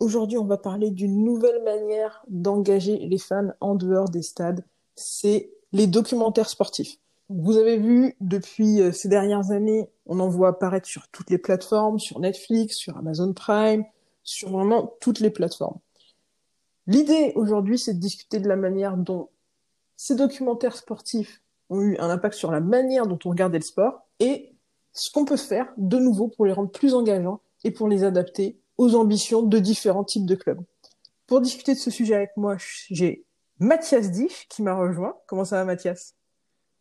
Aujourd'hui, on va parler d'une nouvelle manière d'engager les fans en dehors des stades. C'est les documentaires sportifs. Vous avez vu depuis euh, ces dernières années, on en voit apparaître sur toutes les plateformes, sur Netflix, sur Amazon Prime, sur vraiment toutes les plateformes. L'idée aujourd'hui, c'est de discuter de la manière dont ces documentaires sportifs ont eu un impact sur la manière dont on regardait le sport et ce qu'on peut faire de nouveau pour les rendre plus engageants et pour les adapter aux ambitions de différents types de clubs. Pour discuter de ce sujet avec moi, j'ai Mathias Dich qui m'a rejoint. Comment ça va Mathias?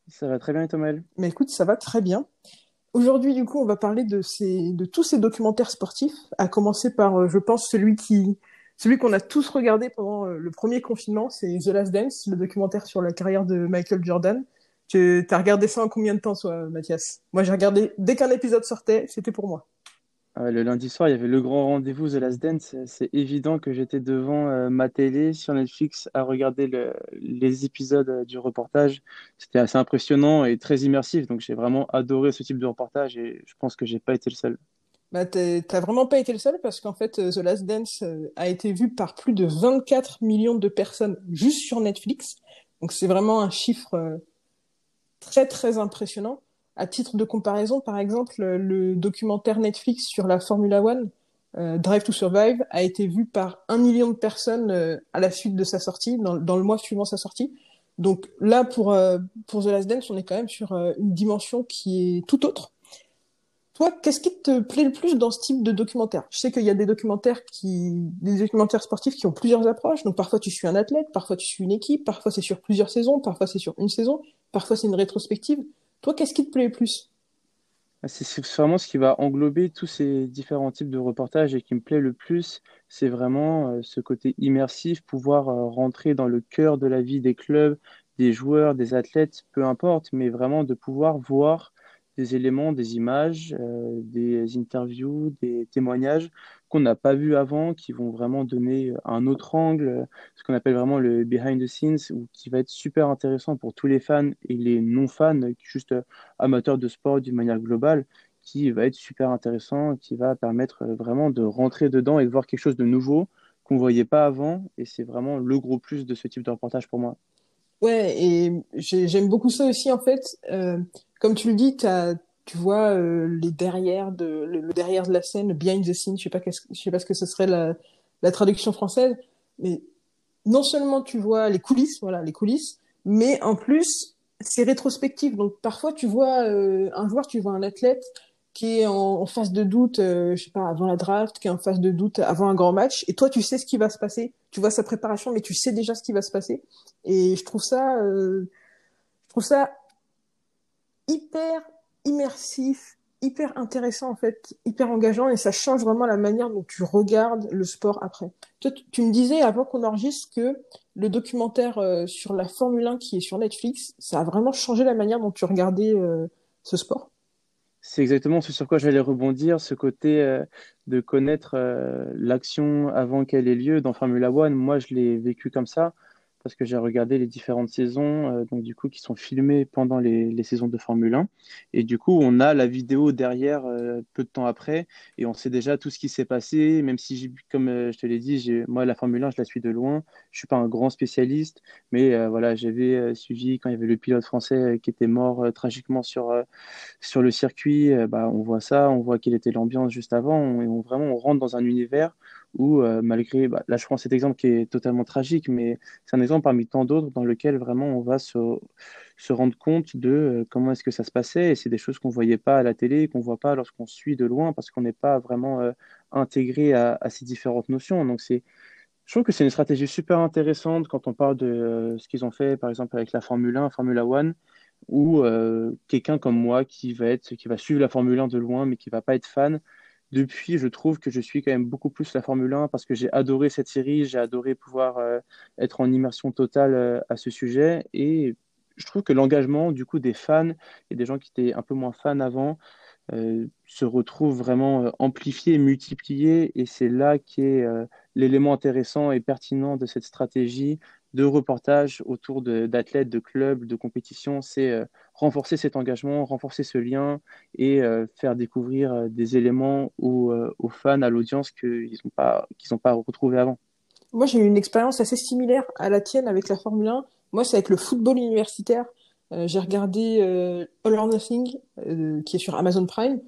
Ça va très bien Thomas. Mais écoute, ça va très bien. Aujourd'hui, du coup, on va parler de, ces, de tous ces documentaires sportifs, à commencer par, euh, je pense, celui qui, celui qu'on a tous regardé pendant euh, le premier confinement, c'est The Last Dance, le documentaire sur la carrière de Michael Jordan. Tu as regardé ça en combien de temps, toi, Mathias? Moi, j'ai regardé dès qu'un épisode sortait, c'était pour moi. Ah le lundi soir, il y avait le grand rendez-vous The Last Dance. C'est évident que j'étais devant euh, ma télé sur Netflix à regarder les épisodes euh, du reportage. C'était assez impressionnant et très immersif. Donc j'ai vraiment adoré ce type de reportage et je pense que j'ai pas été le seul. Bah, t'as vraiment pas été le seul parce qu'en fait, euh, The Last Dance a été vu par plus de 24 millions de personnes juste sur Netflix. Donc c'est vraiment un chiffre très très impressionnant. À titre de comparaison, par exemple, le documentaire Netflix sur la Formula One, euh, Drive to Survive, a été vu par un million de personnes euh, à la suite de sa sortie, dans, le mois suivant sa sortie. Donc là, pour, euh, pour The Last Dance, on est quand même sur une dimension qui est tout autre. Toi, qu'est-ce qui te plaît le plus dans ce type de documentaire? Je sais qu'il y a des documentaires qui, des documentaires sportifs qui ont plusieurs approches. Donc parfois tu suis un athlète, parfois tu suis une équipe, parfois c'est sur plusieurs saisons, parfois c'est sur une saison, parfois c'est une rétrospective. Toi, qu'est-ce qui te plaît le plus? Ah, C'est vraiment ce qui va englober tous ces différents types de reportages et qui me plaît le plus, c'est vraiment euh, ce côté immersif, pouvoir euh, rentrer dans le cœur de la vie des clubs, des joueurs, des athlètes, peu importe, mais vraiment de pouvoir voir des éléments, des images, euh, des interviews, des témoignages qu'on n'a pas vu avant, qui vont vraiment donner un autre angle, ce qu'on appelle vraiment le behind the scenes, ou qui va être super intéressant pour tous les fans et les non-fans, juste amateurs de sport d'une manière globale, qui va être super intéressant, qui va permettre vraiment de rentrer dedans et de voir quelque chose de nouveau qu'on ne voyait pas avant. Et c'est vraiment le gros plus de ce type de reportage pour moi. Ouais, et j'aime beaucoup ça aussi en fait. Euh, comme tu le dis, tu vois euh, les derrière de le, derrière de la scène, behind the scene. Je sais pas je sais pas ce que ce serait la, la traduction française, mais non seulement tu vois les coulisses, voilà les coulisses, mais en plus c'est rétrospectif. Donc parfois tu vois euh, un joueur, tu vois un athlète qui est en, phase de doute, euh, je sais pas, avant la draft, qui est en phase de doute avant un grand match, et toi tu sais ce qui va se passer, tu vois sa préparation, mais tu sais déjà ce qui va se passer. Et je trouve ça, euh, je trouve ça hyper immersif, hyper intéressant en fait, hyper engageant, et ça change vraiment la manière dont tu regardes le sport après. Toi, tu me disais avant qu'on enregistre que le documentaire euh, sur la Formule 1 qui est sur Netflix, ça a vraiment changé la manière dont tu regardais ce sport? C'est exactement ce sur quoi j'allais rebondir, ce côté euh, de connaître euh, l'action avant qu'elle ait lieu dans Formula One. Moi, je l'ai vécu comme ça parce que j'ai regardé les différentes saisons, euh, donc du coup qui sont filmées pendant les, les, saisons de Formule 1, et du coup on a la vidéo derrière euh, peu de temps après, et on sait déjà tout ce qui s'est passé, même si comme euh, je te l'ai dit, moi la Formule 1 je la suis de loin, je suis pas un grand spécialiste, mais voilà j'avais suivi quand il y avait le pilote français qui était mort tragiquement sur sur le circuit, bah on voit ça, on voit quelle était l'ambiance juste avant, et on, vraiment on rentre dans un univers où euh, malgré, bah, là je prends cet exemple qui est totalement tragique, mais c'est un exemple parmi tant d'autres dans lequel vraiment on va se, rendre compte de euh, comment est-ce que ça se passait, et c'est des choses qu'on ne voyait pas à la télé, qu'on ne voit pas lorsqu'on suit de loin, parce qu'on n'est pas vraiment euh, intégré à, ces différentes notions. Donc je trouve que c'est une stratégie super intéressante quand on parle de ce qu'ils ont fait, par exemple avec la Formule 1, Formula One, ou quelqu'un comme moi qui va, être, qui va suivre la Formule 1 de loin, mais qui ne va pas être fan, depuis, je trouve que je suis quand même beaucoup plus la Formule 1 parce que j'ai adoré cette série, j'ai adoré pouvoir être en immersion totale à ce sujet et je trouve que l'engagement du coup des fans et des gens qui étaient un peu moins fans avant euh, se retrouve vraiment euh, amplifié, multiplié, et c'est là qu'est euh, l'élément intéressant et pertinent de cette stratégie de reportage autour d'athlètes, de, clubs, de compétitions, renforcer cet engagement, renforcer ce lien et faire découvrir des éléments aux, aux fans, à l'audience qu'ils n'ont pas, qu'ils pas retrouvé avant. Moi, j'ai eu une expérience assez similaire à la tienne avec la Formule 1. Moi, c'est avec le football universitaire. Euh, j'ai regardé euh, All or Nothing, euh, qui est sur Amazon Prime,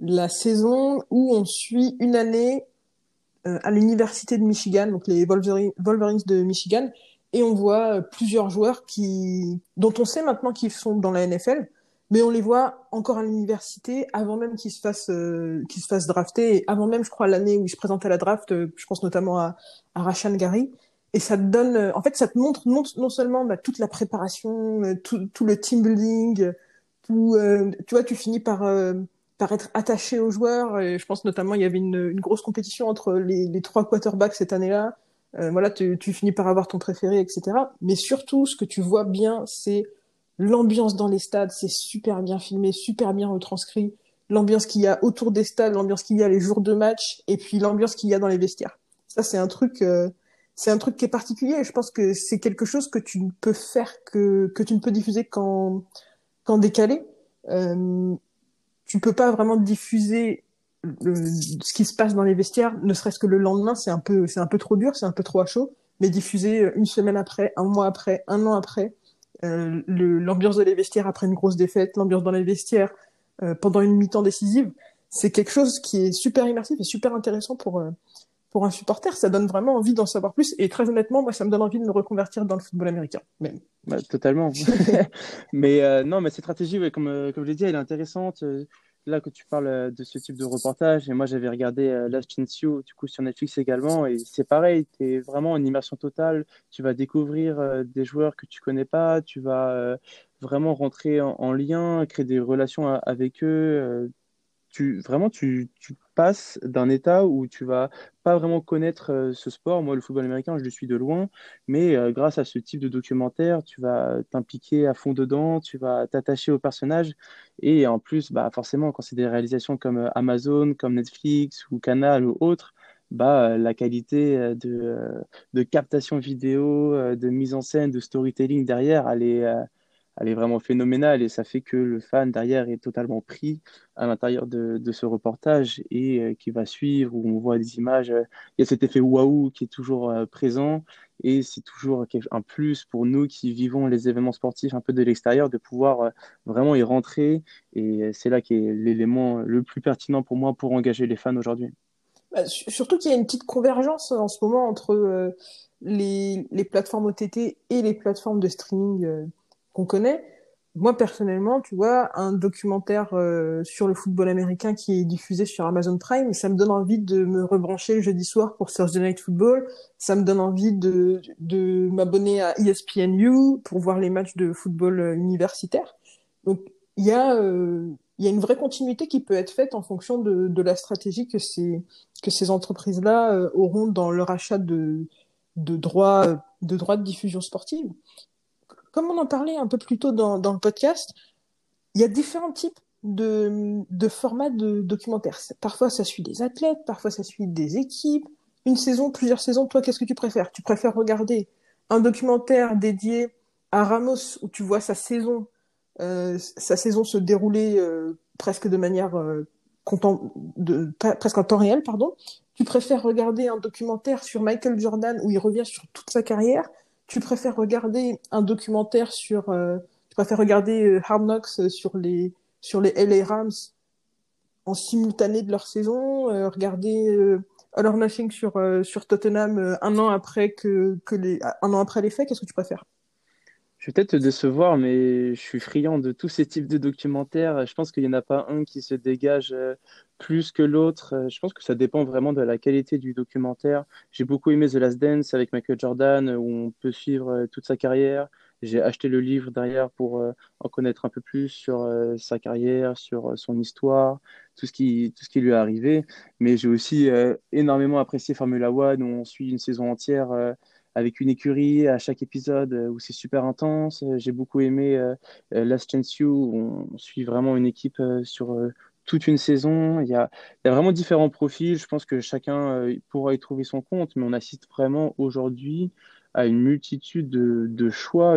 la saison où on suit une année à l'université de Michigan, donc les Wolverines, de Michigan, et on voit plusieurs joueurs qui, dont on sait maintenant qu'ils sont dans la NFL, mais on les voit encore à l'université avant même qu'ils se fassent qu'ils se fassent drafter, avant même, je crois, l'année où ils se présentent à la draft. je pense notamment à, à Rashan Gary et ça te donne, euh, en fait, ça te montre non, non seulement bah, toute la préparation, euh, tout, tout, le team building, tout, euh, tu vois, tu finis par, par être attaché aux joueurs. Et je pense notamment, il y avait une, une grosse compétition entre les trois quarterbacks cette année-là. Voilà, tu, tu finis par avoir ton préféré, etc. Mais surtout, ce que tu vois bien, c'est l'ambiance dans les stades. C'est super bien filmé, super bien retranscrit. L'ambiance qu'il y a autour des stades, l'ambiance qu'il y a les jours de match, et puis l'ambiance qu'il y a dans les vestiaires. Ça, c'est un truc c'est un truc qui est particulier je pense que c'est quelque chose que tu ne peux faire que, que tu ne peux diffuser qu'en, qu'en décalé. Euh, tu peux pas vraiment diffuser ce qui se passe dans les vestiaires, ne serait-ce que le lendemain, c'est un peu, c'est un peu trop dur, c'est un peu trop à chaud. Mais diffuser une semaine après, un mois après, un an après, euh, l'ambiance de les vestiaires après une grosse défaite, l'ambiance dans les vestiaires euh, pendant une mi-temps décisive, c'est quelque chose qui est super immersif et super intéressant pour euh, pour un supporter, ça donne vraiment envie d'en savoir plus. Et très honnêtement, moi, ça me donne envie de me reconvertir dans le football américain, même. Bah, totalement. mais euh, non, mais cette stratégie, comme, euh, comme je l'ai dit, elle est intéressante. Euh, là que tu parles de ce type de reportage, et moi j'avais regardé Last Chance You, sur Netflix également, et c'est pareil, tu es vraiment en immersion totale. Tu vas découvrir des joueurs que tu connais pas, tu vas vraiment rentrer en, en, lien, créer des relations avec eux tu vraiment tu, passes d'un état où tu vas pas vraiment connaître euh, ce sport. Moi, le football américain, je le suis de loin, mais euh, grâce à ce type de documentaire, tu vas t'impliquer à fond dedans, tu vas t'attacher au personnage, et en plus, bah forcément, quand c'est des réalisations comme euh, Amazon, comme Netflix ou Canal ou autres, bah, la qualité de, de captation vidéo, de mise en scène, de storytelling derrière, elle est, elle est vraiment phénoménale et ça fait que le fan derrière est totalement pris à l'intérieur de, ce reportage et euh, qui va suivre où on voit des images. Euh, il y a cet effet waouh qui est toujours euh, présent et c'est toujours un plus pour nous qui vivons les événements sportifs un peu de l'extérieur de pouvoir vraiment y rentrer et c'est là qui est l'élément le plus pertinent pour moi pour engager les fans aujourd'hui. Bah, surtout qu'il y a une petite convergence en ce moment entre les, les plateformes OTT et les plateformes de streaming qu'on connaît. Moi, personnellement, tu vois, un documentaire euh, sur le football américain qui est diffusé sur Amazon Prime, ça me donne envie de me rebrancher le jeudi soir pour Thursday Night Football. Ça me donne envie de, de m'abonner à ESPNU pour voir les matchs de football euh, universitaire. Donc, il y a... Euh, il y a une vraie continuité qui peut être faite en fonction de, de la stratégie que ces, que ces entreprises-là auront dans leur achat de, de droits de droits de diffusion sportive comme on en parlait un peu plus tôt dans, le podcast, il y a différents types de, formats de documentaires. Parfois, ça suit des athlètes, parfois, ça suit des équipes. Une saison, plusieurs saisons, toi, qu'est-ce que tu préfères? Tu préfères regarder un documentaire dédié à Ramos où tu vois sa saison, euh, sa saison se dérouler euh, presque de manière euh, presque en temps réel, pardon? Tu préfères regarder un documentaire sur Michael Jordan où il revient sur toute sa carrière tu préfères regarder un documentaire sur, euh, tu préfères regarder euh, Hard Knocks sur les sur les LA Rams en simultané de leur saison, euh, regarder All or Nothing sur sur Tottenham un an après que que les un an après les faits, qu'est-ce que tu préfères? Je vais peut-être te décevoir, mais je suis friand de tous ces types de documentaires. Je pense qu'il n'y en a pas un qui se dégage euh, plus que l'autre. Euh, je pense que ça dépend vraiment de la qualité du documentaire. J'ai beaucoup aimé The Last Dance avec Michael Jordan, où on peut suivre euh, toute sa carrière. J'ai acheté le livre derrière pour en connaître un peu plus sur sa carrière, sur son histoire, tout ce qui, tout ce qui lui est arrivé. Mais j'ai aussi énormément apprécié Formula One, où on suit une saison entière avec une écurie à chaque épisode où c'est super intense. J'ai beaucoup aimé Last Chance You, où on suit vraiment une équipe sur toute une saison. Il y, a, vraiment différents profils. Je pense que chacun pourra y trouver son compte, mais on assiste vraiment aujourd'hui à une multitude de, choix.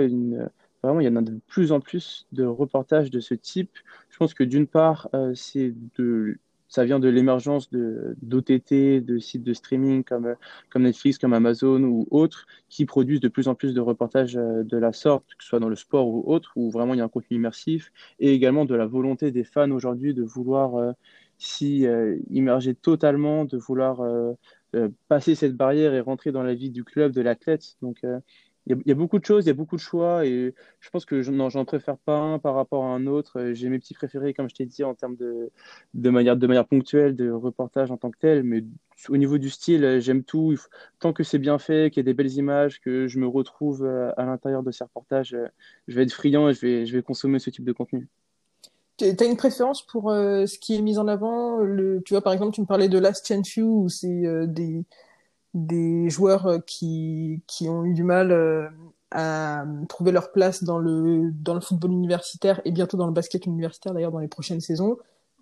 Vraiment, il y en a de plus en plus de reportages de ce type. Je pense que d'une part, euh, c'est de ça vient de l'émergence d'OTT, de, sites de streaming comme, Netflix, comme Amazon ou autres, qui produisent de plus en plus de reportages euh, de la sorte, que ce soit dans le sport ou autre, où vraiment il y a un contenu immersif, et également de la volonté des fans aujourd'hui de vouloir euh, s'y immerger totalement, de vouloir passer cette barrière et rentrer dans la vie du club, de l'athlète. Donc, il y, a beaucoup de choses, il y a beaucoup de choix et je pense que j'en préfère pas un par rapport à un autre. Euh, j'ai mes petits préférés, comme je t'ai dit, en termes de, manière, de manière ponctuelle, de reportage en tant que tel. Mais au niveau du style, euh, j'aime tout. Tant que c'est bien fait, qu'il y a des belles images, que je me retrouve euh, à l'intérieur de ces reportages, je vais être friand et je vais, je consommer ce type de contenu. Tu as une préférence pour ce qui est mis en avant Tu vois, par exemple, tu me parlais de Last Chance You, où c'est des des joueurs euh, qui, qui ont eu du mal euh, à trouver leur place dans le, dans le football universitaire et bientôt dans le basket universitaire d'ailleurs dans les prochaines saisons.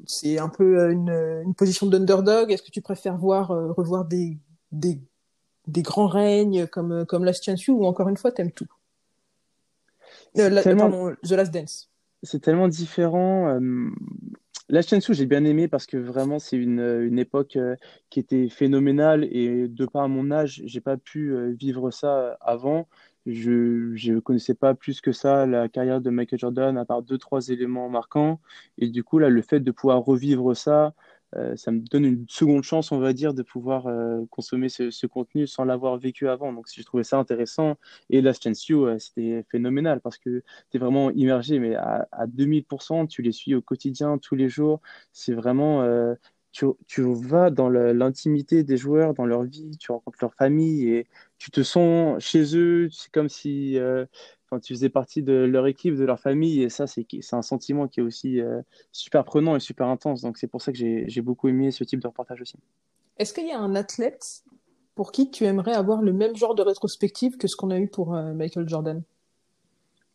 C'est un peu euh, une, une position d'underdog. Est-ce que tu préfères voir, revoir des, des, des grands règnes comme, comme Last Chance You ou encore une fois, t'aimes tout? Pardon, The Last Dance. C'est tellement différent. La Sou, j'ai bien aimé parce que vraiment, c'est une, une époque euh, qui était phénoménale et de par mon âge, j'ai pas pu euh, vivre ça avant. Je ne connaissais pas plus que ça la carrière de Michael Jordan à part deux, trois éléments marquants. Et du coup, là, le fait de pouvoir revivre ça, euh, ça me donne une seconde chance, on va dire, de pouvoir euh, consommer ce, contenu sans l'avoir vécu avant. Donc, j'ai trouvé ça intéressant, et Last Chance You, euh, c'était phénoménal parce que tu es vraiment immergé, mais à, à 2000%, tu les suis au quotidien, tous les jours. C'est vraiment, tu, vas dans l'intimité des joueurs, dans leur vie, tu rencontres leur famille et tu te sens chez eux. C'est comme si tu faisais partie de leur équipe, de leur famille. Et ça, c'est un sentiment qui est aussi euh, super prenant et super intense. Donc, c'est pour ça que j'ai beaucoup aimé ce type de reportage aussi. Est-ce qu'il y a un athlète pour qui tu aimerais avoir le même genre de rétrospective que ce qu'on a eu pour euh, Michael Jordan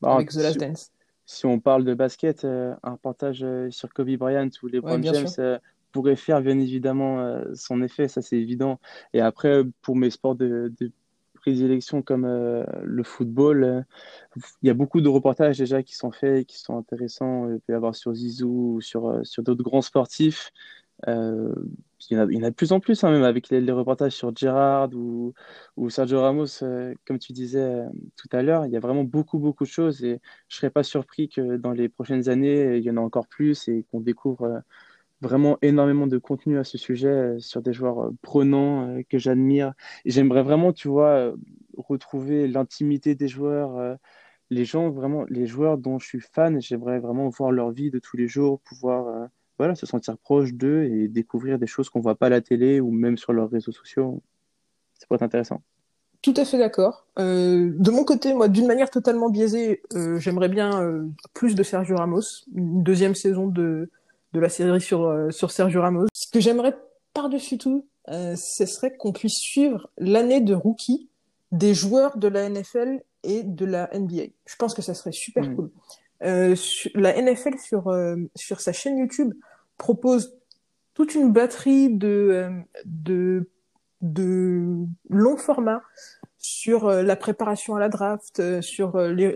bah, avec The Last Dance? Si on parle de basket, euh, un reportage sur Kobe Bryant ou les ouais, James pourrait faire bien évidemment son effet, ça c'est évident. Et après, pour mes sports de, de prédilection comme euh, le football, euh, il y a beaucoup de reportages déjà qui sont faits et qui sont intéressants. Il peut y avoir sur Zizou ou sur, euh, sur d'autres grands sportifs. il, y en a, de plus en plus, hein, même avec les, reportages sur Gerrard ou, ou Sergio Ramos, comme tu disais tout à l'heure. Il y a vraiment beaucoup, beaucoup de choses et je ne serais pas surpris que dans les prochaines années, il y en a encore plus et qu'on découvre vraiment énormément de contenu à ce sujet euh, sur des joueurs euh, prenants euh, que j'admire. Et j'aimerais vraiment, tu vois, retrouver l'intimité des joueurs, les gens vraiment, les joueurs dont je suis fan. J'aimerais vraiment voir leur vie de tous les jours, pouvoir voilà, se sentir proche d'eux et découvrir des choses qu'on voit pas à la télé ou même sur leurs réseaux sociaux. Ça pourrait être intéressant. Tout à fait d'accord. Euh, de mon côté, moi, d'une manière totalement biaisée, euh, j'aimerais bien plus de Sergio Ramos, une deuxième saison de de la série sur, euh, sur Sergio Ramos. Ce que j'aimerais par-dessus tout, euh, ce serait qu'on puisse suivre l'année de rookie des joueurs de la NFL et de la NBA. Je pense que ça serait super mm. cool. Euh, la NFL sur, euh, sur sa chaîne YouTube propose toute une batterie de, de, de longs formats sur euh, la préparation à la draft, euh, sur euh, les,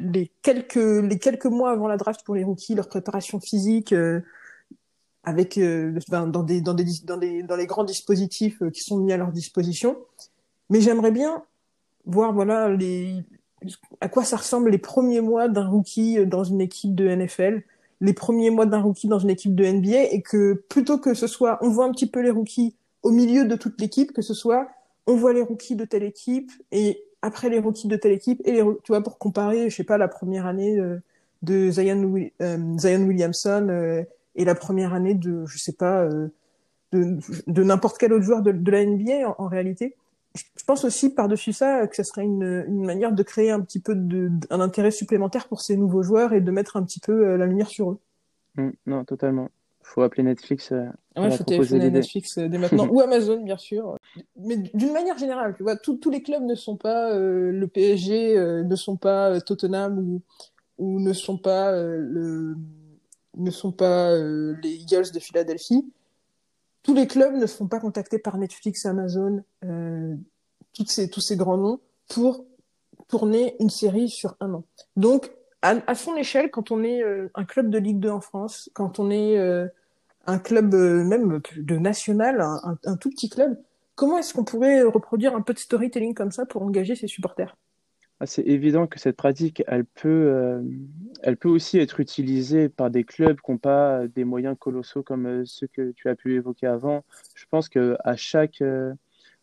les, quelques les quelques mois avant la draft pour les rookies, leur préparation physique avec ben, dans des dans des dans des dans les grands dispositifs qui sont mis à leur disposition. Mais j'aimerais bien voir voilà les à quoi ça ressemble les premiers mois d'un rookie dans une équipe de NFL, les premiers mois d'un rookie dans une équipe de NBA et que plutôt que ce soit on voit un petit peu les rookies au milieu de toute l'équipe, que ce soit on voit les rookies de telle équipe et après les rookies de telle équipe et les, tu vois pour comparer je sais pas la première année euh, de Zion, euh, Williamson euh, et la première année de je sais pas de, de n'importe quel autre joueur de, la NBA en, réalité je pense aussi par-dessus ça que ce serait une, une manière de créer un petit peu de, un intérêt supplémentaire pour ces nouveaux joueurs et de mettre un petit peu la lumière sur eux. Mmh, non, totalement. Faut appeler Netflix. Euh, ouais, faut téléphoner Netflix dès maintenant ou Amazon bien sûr. Mais d'une manière générale, tu vois, tous les clubs ne sont pas le PSG, ne sont pas Tottenham ou ou ne sont pas le ne sont pas les Eagles de Philadelphie. Tous les clubs ne sont pas contactés par Netflix, Amazon, toutes ces, tous ces grands noms pour tourner une série sur un an. Donc, à, son échelle, quand on est euh, un club de Ligue 2 en France, quand on est euh, un club euh, même de national, un, tout petit club, comment est-ce qu'on pourrait reproduire un peu de storytelling comme ça pour engager ses supporters? Ah, c'est évident que cette pratique, elle peut, elle peut aussi être utilisée par des clubs qui n'ont pas des moyens colossaux comme ceux que tu as pu évoquer avant. Je pense que à chaque,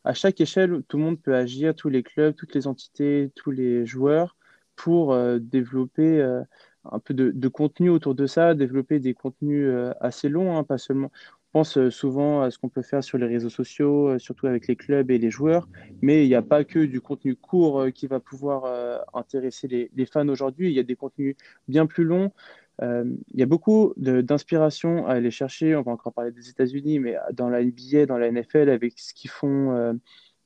à chaque échelle, tout le monde peut agir, tous les clubs, toutes les entités, tous les joueurs, pour euh, développer euh, un peu de, contenu autour de ça, développer des contenus euh, assez longs, hein, pas seulement. On pense souvent à ce qu'on peut faire sur les réseaux sociaux, surtout avec les clubs et les joueurs, mais il n'y a pas que du contenu court qui va pouvoir intéresser les, les fans aujourd'hui. Il y a des contenus bien plus longs. il y a beaucoup d'inspiration à aller chercher. On va encore parler des États-Unis, mais dans la NBA, dans la NFL, avec ce qu'ils font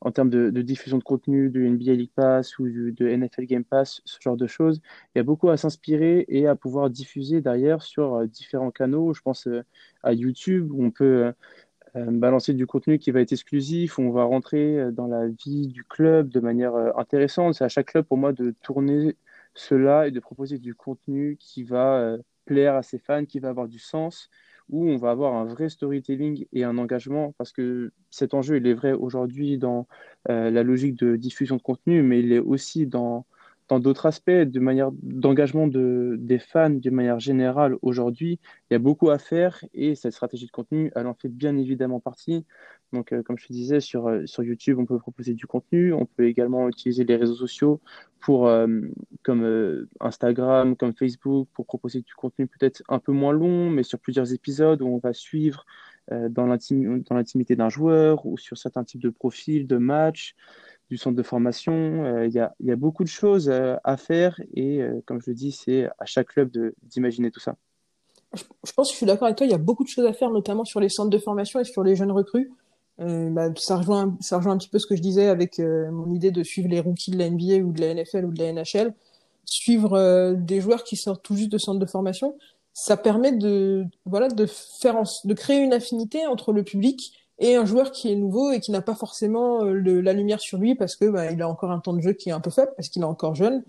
en termes de, diffusion de contenu de NBA League Pass ou de NFL Game Pass, ce genre de choses. Il y a beaucoup à s'inspirer et à pouvoir diffuser derrière sur euh, différents canaux. Je pense euh, à YouTube où on peut euh, balancer du contenu qui va être exclusif, où on va rentrer dans la vie du club de manière intéressante. C'est à chaque club pour moi de tourner cela et de proposer du contenu qui va plaire à ses fans, qui va avoir du sens où on va avoir un vrai storytelling et un engagement, parce que cet enjeu, il est vrai aujourd'hui dans euh, la logique de diffusion de contenu, mais il est aussi dans dans d'autres aspects, de manière d'engagement de, des fans de manière générale aujourd'hui, il y a beaucoup à faire et cette stratégie de contenu, elle en fait bien évidemment partie. Donc, euh, comme je te disais, sur, euh, sur YouTube, on peut proposer du contenu. On peut également utiliser les réseaux sociaux pour, euh, comme Instagram, comme Facebook, pour proposer du contenu peut-être un peu moins long, mais sur plusieurs épisodes où on va suivre dans l'intimité d'un joueur ou sur certains types de profils, de matchs du centre de formation. Euh, il y, a, beaucoup de choses euh, à faire et, euh, comme je le dis, c'est à chaque club d'imaginer tout ça. Je, pense que je suis d'accord avec toi. Il y a beaucoup de choses à faire, notamment sur les centres de formation et sur les jeunes recrues. Bah, ça, rejoint, ça rejoint un petit peu ce que je disais avec mon idée de suivre les rookies de la NBA ou de la NFL ou de la NHL. Suivre des joueurs qui sortent tout juste de centre de formation, ça permet de, voilà, de, faire de créer une affinité entre le public et un joueur qui est nouveau et qui n'a pas forcément euh, la lumière sur lui parce que bah, il a encore un temps de jeu qui est un peu faible parce qu'il est encore jeune.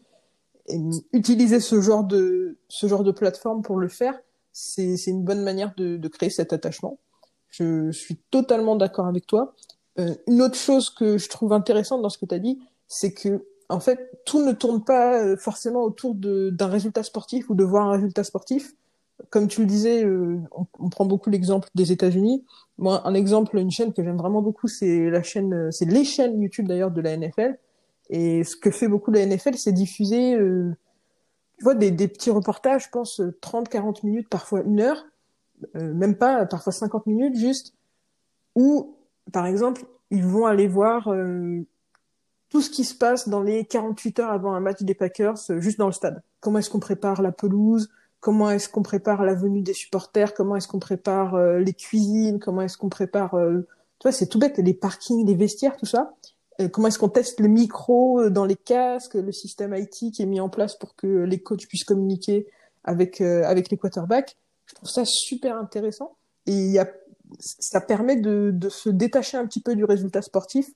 Et utiliser ce genre de ce genre de plateforme pour le faire, c'est une bonne manière de, de créer cet attachement. Je, suis totalement d'accord avec toi. Euh, une autre chose que je trouve intéressante dans ce que tu as dit, c'est que en fait tout ne tourne pas euh, forcément autour d'un résultat sportif ou de voir un résultat sportif comme tu le disais, euh, on, prend beaucoup l'exemple des États-Unis. Moi, un exemple, une chaîne que j'aime vraiment beaucoup, c'est la chaîne, euh, c'est les chaînes YouTube d'ailleurs de la NFL. Et ce que fait beaucoup la NFL, c'est diffuser, euh, tu vois, des, des, petits reportages, je pense 30, 40 minutes, parfois une heure, même pas, parfois 50 minutes, juste, où, par exemple, ils vont aller voir tout ce qui se passe dans les 48 heures avant un match des Packers, juste dans le stade. Comment est-ce qu'on prépare la pelouse? Comment est-ce qu'on prépare la venue des supporters, comment est-ce qu'on prépare euh, les cuisines, comment est-ce qu'on prépare, euh, tu vois, c'est tout bête, les parkings, les vestiaires, tout ça. Euh, comment est-ce qu'on teste le micro dans les casques, le système IT qui est mis en place pour que les coachs puissent communiquer avec avec les quarterbacks. Je trouve ça super intéressant et y a, ça permet de, de se détacher un petit peu du résultat sportif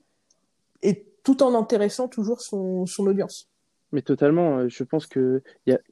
et tout en intéressant toujours son, son audience. Mais totalement, euh, je pense que,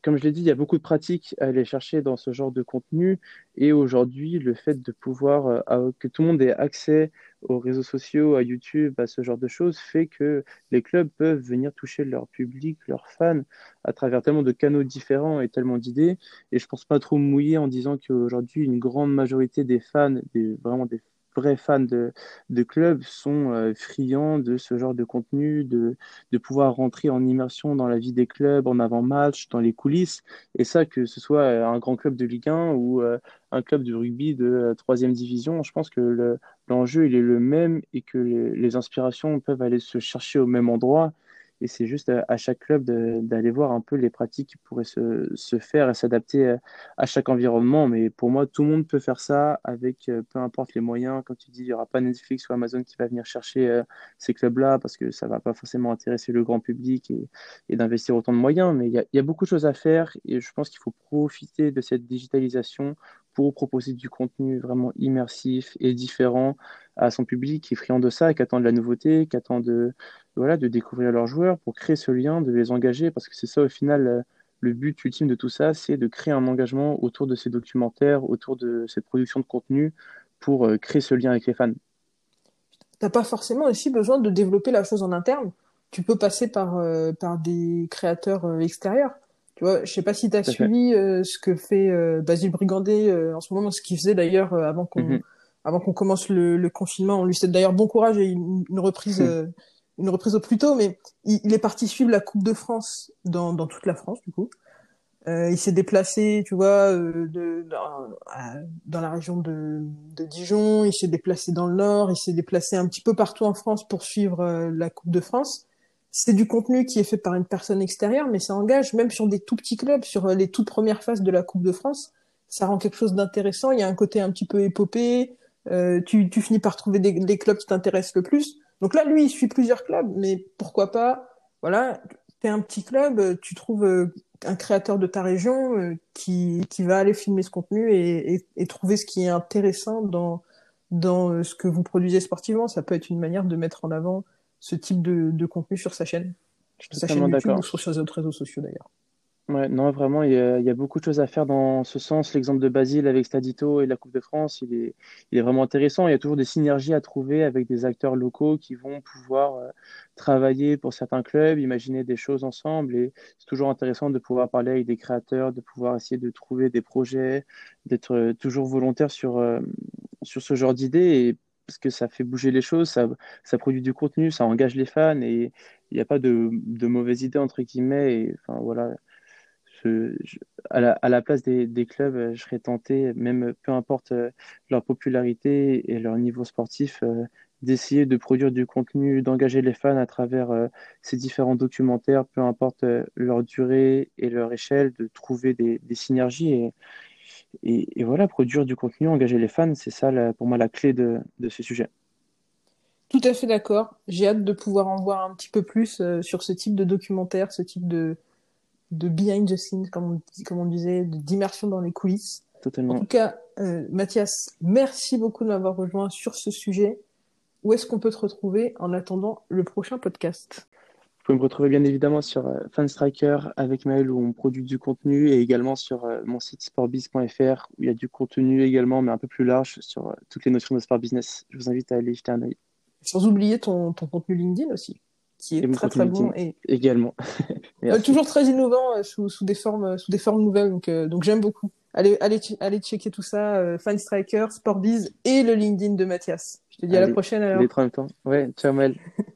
comme je l'ai dit, il y a beaucoup de pratiques à aller chercher dans ce genre de contenu. Et aujourd'hui, le fait de pouvoir, euh, que tout le monde ait accès aux réseaux sociaux, à YouTube, à ce genre de choses, fait que les clubs peuvent venir toucher leur public, leurs fans, à travers tellement de canaux différents et tellement d'idées. Et je pense pas trop mouiller en disant qu'aujourd'hui, une grande majorité des fans, vraiment des vrais fans de, de clubs sont euh, friands de ce genre de contenu, de, de pouvoir rentrer en immersion dans la vie des clubs, en avant-match, dans les coulisses. Et ça, que ce soit euh, un grand club de Ligue 1 ou euh, un club de rugby de troisième division, je pense que l'enjeu, il est le même et que les, les, inspirations peuvent aller se chercher au même endroit. Et c'est juste à, chaque club d'aller voir un peu les pratiques qui pourraient se, faire et s'adapter à, chaque environnement. Mais pour moi, tout le monde peut faire ça avec peu importe les moyens. Comme tu dis, il n'y aura pas Netflix ou Amazon qui va venir chercher ces clubs-là parce que ça ne va pas forcément intéresser le grand public et, d'investir autant de moyens. Mais il y a beaucoup de choses à faire et je pense qu'il faut profiter de cette digitalisation pour proposer du contenu vraiment immersif et différent à son public qui est friand de ça, qui attend de la nouveauté, qui attend de, voilà, de découvrir leurs joueurs pour créer ce lien, de les engager, parce que c'est ça au final euh, le but ultime de tout ça, c'est de créer un engagement autour de ces documentaires, autour de cette production de contenu pour euh, créer ce lien avec les fans. T'as pas forcément aussi besoin de développer la chose en interne. Tu peux passer par, euh, par des créateurs extérieurs. Tu vois, je sais pas si tu as suivi euh, ce que fait euh, Basile Brigandet euh, en ce moment, ce qu'il faisait d'ailleurs avant qu'on mhm. avant qu'on commence le, le, confinement. On lui souhaite d'ailleurs bon courage et une, reprise hmm. une reprise au plus tôt, mais il, est parti suivre la Coupe de France dans, dans toute la France du coup. il s'est déplacé, tu vois, de, dans, dans, la région de, de Dijon. Il s'est déplacé dans le Nord. Il s'est déplacé un petit peu partout en France pour suivre la Coupe de France c'est du contenu qui est fait par une personne extérieure, mais ça engage même sur des tout petits clubs, sur euh, les toutes premières phases de la Coupe de France. Ça rend quelque chose d'intéressant. Il y a un côté un petit peu épopée. Euh, tu, tu finis par trouver des, clubs qui t'intéressent le plus. Donc là, lui, il suit plusieurs clubs, mais pourquoi pas Voilà, t'es un petit club, tu trouves euh, un créateur de ta région qui, qui va aller filmer ce contenu et, et, et, trouver ce qui est intéressant dans, dans ce que vous produisez sportivement. Ça peut être une manière de mettre en avant ce type de, de contenu sur sa chaîne. Sur sa chaîne YouTube ou sur ses autres réseaux sociaux d'ailleurs. Ouais, non, vraiment, il y, a, il y, a, beaucoup de choses à faire dans ce sens. L'exemple de Basile avec Stadito et la Coupe de France, il est, il est vraiment intéressant. Il y a toujours des synergies à trouver avec des acteurs locaux qui vont pouvoir euh, travailler pour certains clubs, imaginer des choses ensemble. Et c'est toujours intéressant de pouvoir parler avec des créateurs, de pouvoir essayer de trouver des projets, d'être euh, toujours volontaire sur, euh, sur ce genre d'idées. Et parce que ça fait bouger les choses, ça, produit du contenu, ça engage les fans et il n'y a pas de, de mauvaises idées entre guillemets. Et, enfin voilà, à, la, place des, clubs, je serais tenté, même peu importe euh, leur popularité et leur niveau sportif, euh, d'essayer de produire du contenu, d'engager les fans à travers euh, ces différents documentaires, peu importe leur durée et leur échelle, de trouver des, synergies et, voilà, produire du contenu, engager les fans, c'est ça pour moi la clé de, ce sujet. Tout à fait d'accord. J'ai hâte de pouvoir en voir un petit peu plus euh, sur ce type de documentaire, ce type de, de behind the scenes, comme on, comme on disait, d'immersion dans les coulisses. Totalement. En tout cas, euh, Mathias, merci beaucoup de m'avoir rejoint sur ce sujet. Où est-ce qu'on peut te retrouver en attendant le prochain podcast? Pouvez me retrouver bien évidemment sur euh, Fanstriker avec Maël où on produit du contenu et également sur euh, mon site sportbiz.fr où il y a du contenu également mais un peu plus large sur euh, toutes les notions de sport business. Je vous invite à aller jeter un œil. Sans oublier ton, ton contenu LinkedIn aussi qui est très très bon et également. toujours très innovant sous, sous, des formes sous des formes nouvelles donc donc j'aime beaucoup. Allez allez allez checker tout ça Fanstriker, Sportbiz et le LinkedIn de Mathias. Je te dis à la prochaine alors. Les trois en même temps. Ouais, ciao Maël.